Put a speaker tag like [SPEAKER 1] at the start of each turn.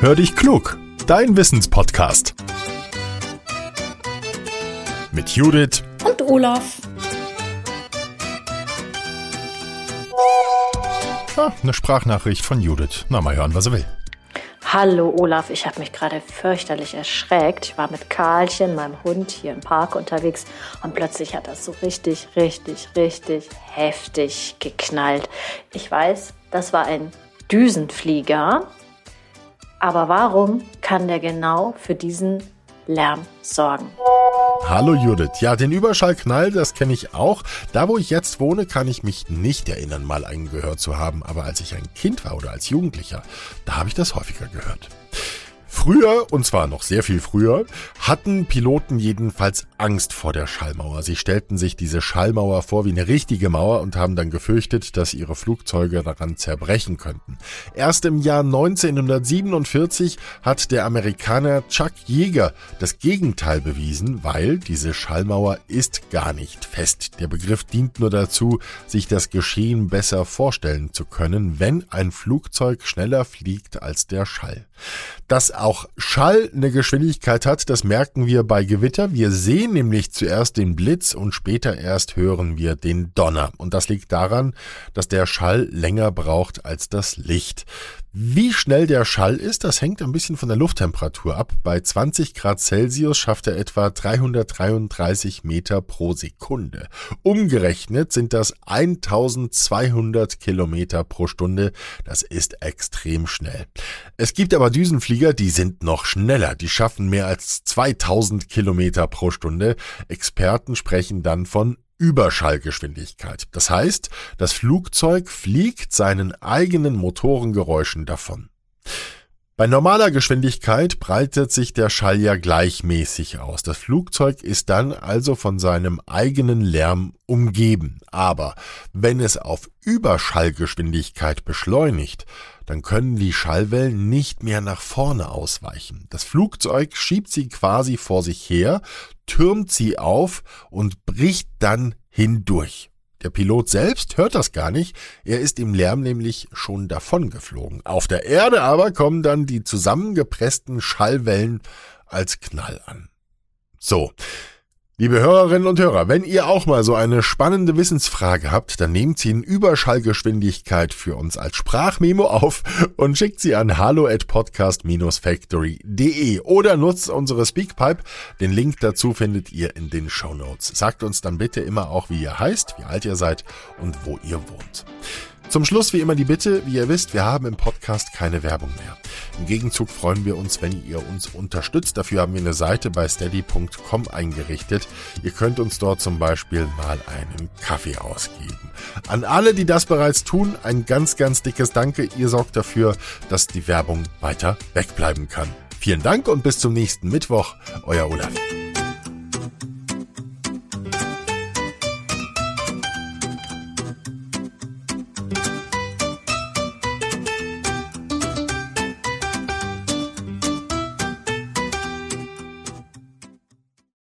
[SPEAKER 1] Hör dich klug, dein Wissenspodcast. Mit Judith
[SPEAKER 2] und Olaf.
[SPEAKER 1] Ah, eine Sprachnachricht von Judith. Na, mal hören, was er will.
[SPEAKER 2] Hallo Olaf, ich habe mich gerade fürchterlich erschreckt. Ich war mit Karlchen, meinem Hund, hier im Park unterwegs und plötzlich hat das so richtig, richtig, richtig heftig geknallt. Ich weiß, das war ein Düsenflieger, aber warum kann der genau für diesen Lärm sorgen?
[SPEAKER 1] Hallo Judith. Ja, den Überschallknall, das kenne ich auch. Da, wo ich jetzt wohne, kann ich mich nicht erinnern, mal einen gehört zu haben. Aber als ich ein Kind war oder als Jugendlicher, da habe ich das häufiger gehört. Früher, und zwar noch sehr viel früher, hatten Piloten jedenfalls Angst vor der Schallmauer. Sie stellten sich diese Schallmauer vor wie eine richtige Mauer und haben dann gefürchtet, dass ihre Flugzeuge daran zerbrechen könnten. Erst im Jahr 1947 hat der Amerikaner Chuck Yeager das Gegenteil bewiesen, weil diese Schallmauer ist gar nicht fest. Der Begriff dient nur dazu, sich das Geschehen besser vorstellen zu können, wenn ein Flugzeug schneller fliegt als der Schall. Dass auch Schall eine Geschwindigkeit hat, das merken wir bei Gewitter. Wir sehen nämlich zuerst den Blitz und später erst hören wir den Donner. Und das liegt daran, dass der Schall länger braucht als das Licht. Wie schnell der Schall ist, das hängt ein bisschen von der Lufttemperatur ab. Bei 20 Grad Celsius schafft er etwa 333 Meter pro Sekunde. Umgerechnet sind das 1200 Kilometer pro Stunde. Das ist extrem schnell. Es gibt aber Düsenflieger, die sind noch schneller. Die schaffen mehr als 2000 Kilometer pro Stunde. Experten sprechen dann von Überschallgeschwindigkeit. Das heißt, das Flugzeug fliegt seinen eigenen Motorengeräuschen davon. Bei normaler Geschwindigkeit breitet sich der Schall ja gleichmäßig aus. Das Flugzeug ist dann also von seinem eigenen Lärm umgeben. Aber wenn es auf Überschallgeschwindigkeit beschleunigt, dann können die Schallwellen nicht mehr nach vorne ausweichen. Das Flugzeug schiebt sie quasi vor sich her, türmt sie auf und bricht dann hindurch. Der Pilot selbst hört das gar nicht, er ist im Lärm nämlich schon davongeflogen. Auf der Erde aber kommen dann die zusammengepressten Schallwellen als Knall an. So, Liebe Hörerinnen und Hörer, wenn ihr auch mal so eine spannende Wissensfrage habt, dann nehmt sie in Überschallgeschwindigkeit für uns als Sprachmemo auf und schickt sie an hallo at podcast-factory.de oder nutzt unsere Speakpipe. Den Link dazu findet ihr in den Show Notes. Sagt uns dann bitte immer auch, wie ihr heißt, wie alt ihr seid und wo ihr wohnt. Zum Schluss wie immer die Bitte, wie ihr wisst, wir haben im Podcast keine Werbung mehr. Im Gegenzug freuen wir uns, wenn ihr uns unterstützt. Dafür haben wir eine Seite bei steady.com eingerichtet. Ihr könnt uns dort zum Beispiel mal einen Kaffee ausgeben. An alle, die das bereits tun, ein ganz, ganz dickes Danke. Ihr sorgt dafür, dass die Werbung weiter wegbleiben kann. Vielen Dank und bis zum nächsten Mittwoch. Euer Olaf.